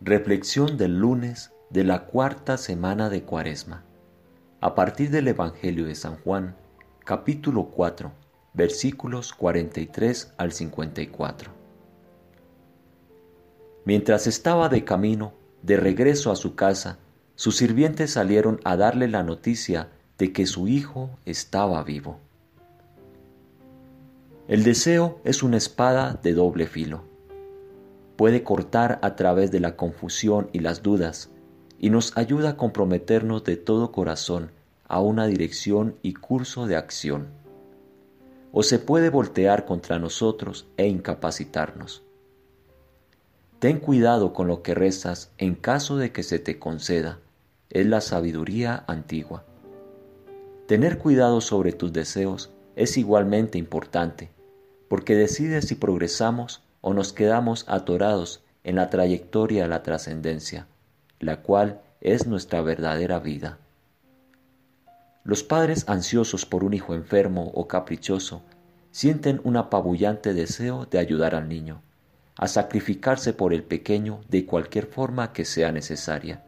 Reflexión del lunes de la cuarta semana de Cuaresma. A partir del Evangelio de San Juan, capítulo 4, versículos 43 al 54. Mientras estaba de camino, de regreso a su casa, sus sirvientes salieron a darle la noticia de que su hijo estaba vivo. El deseo es una espada de doble filo puede cortar a través de la confusión y las dudas y nos ayuda a comprometernos de todo corazón a una dirección y curso de acción. O se puede voltear contra nosotros e incapacitarnos. Ten cuidado con lo que rezas en caso de que se te conceda. Es la sabiduría antigua. Tener cuidado sobre tus deseos es igualmente importante, porque decides si progresamos o nos quedamos atorados en la trayectoria de la trascendencia, la cual es nuestra verdadera vida. Los padres ansiosos por un hijo enfermo o caprichoso sienten un apabullante deseo de ayudar al niño, a sacrificarse por el pequeño de cualquier forma que sea necesaria.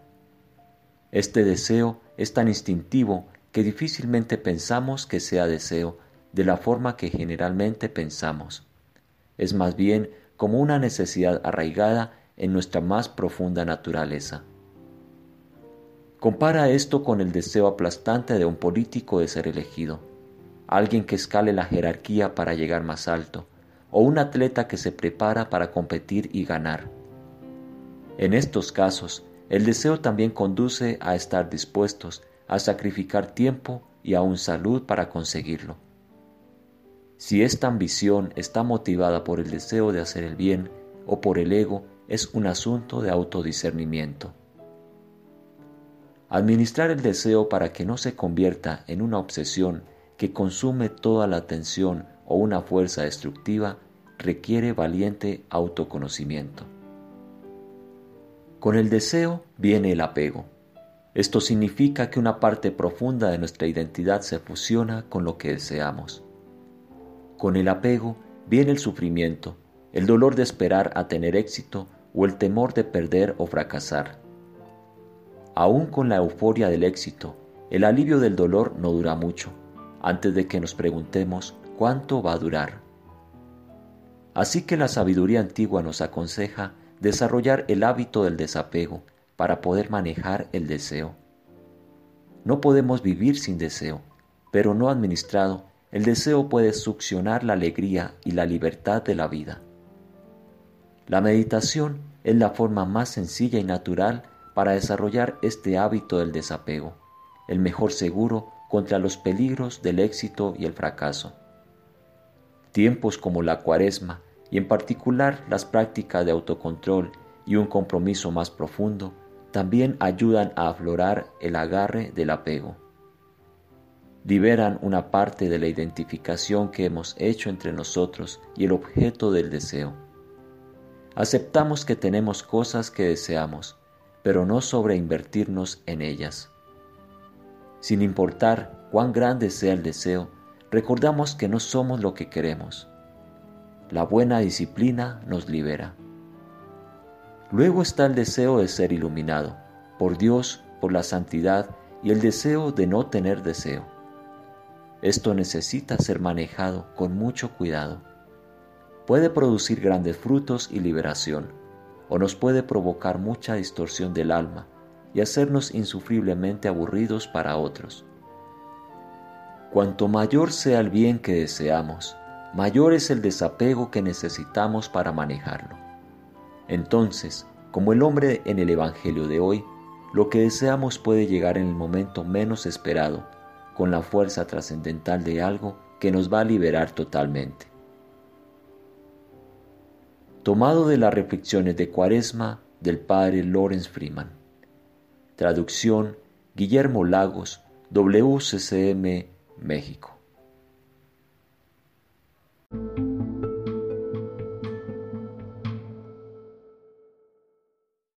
Este deseo es tan instintivo que difícilmente pensamos que sea deseo de la forma que generalmente pensamos. Es más bien como una necesidad arraigada en nuestra más profunda naturaleza. Compara esto con el deseo aplastante de un político de ser elegido, alguien que escale la jerarquía para llegar más alto, o un atleta que se prepara para competir y ganar. En estos casos, el deseo también conduce a estar dispuestos a sacrificar tiempo y aún salud para conseguirlo. Si esta ambición está motivada por el deseo de hacer el bien o por el ego, es un asunto de autodiscernimiento. Administrar el deseo para que no se convierta en una obsesión que consume toda la atención o una fuerza destructiva requiere valiente autoconocimiento. Con el deseo viene el apego. Esto significa que una parte profunda de nuestra identidad se fusiona con lo que deseamos. Con el apego viene el sufrimiento, el dolor de esperar a tener éxito o el temor de perder o fracasar. Aún con la euforia del éxito, el alivio del dolor no dura mucho, antes de que nos preguntemos cuánto va a durar. Así que la sabiduría antigua nos aconseja desarrollar el hábito del desapego para poder manejar el deseo. No podemos vivir sin deseo, pero no administrado el deseo puede succionar la alegría y la libertad de la vida. La meditación es la forma más sencilla y natural para desarrollar este hábito del desapego, el mejor seguro contra los peligros del éxito y el fracaso. Tiempos como la cuaresma y en particular las prácticas de autocontrol y un compromiso más profundo también ayudan a aflorar el agarre del apego liberan una parte de la identificación que hemos hecho entre nosotros y el objeto del deseo. Aceptamos que tenemos cosas que deseamos, pero no sobreinvertirnos en ellas. Sin importar cuán grande sea el deseo, recordamos que no somos lo que queremos. La buena disciplina nos libera. Luego está el deseo de ser iluminado, por Dios, por la santidad y el deseo de no tener deseo. Esto necesita ser manejado con mucho cuidado. Puede producir grandes frutos y liberación, o nos puede provocar mucha distorsión del alma y hacernos insufriblemente aburridos para otros. Cuanto mayor sea el bien que deseamos, mayor es el desapego que necesitamos para manejarlo. Entonces, como el hombre en el Evangelio de hoy, lo que deseamos puede llegar en el momento menos esperado con la fuerza trascendental de algo que nos va a liberar totalmente. Tomado de las reflexiones de Cuaresma del padre Lawrence Freeman. Traducción Guillermo Lagos, WCCM, México.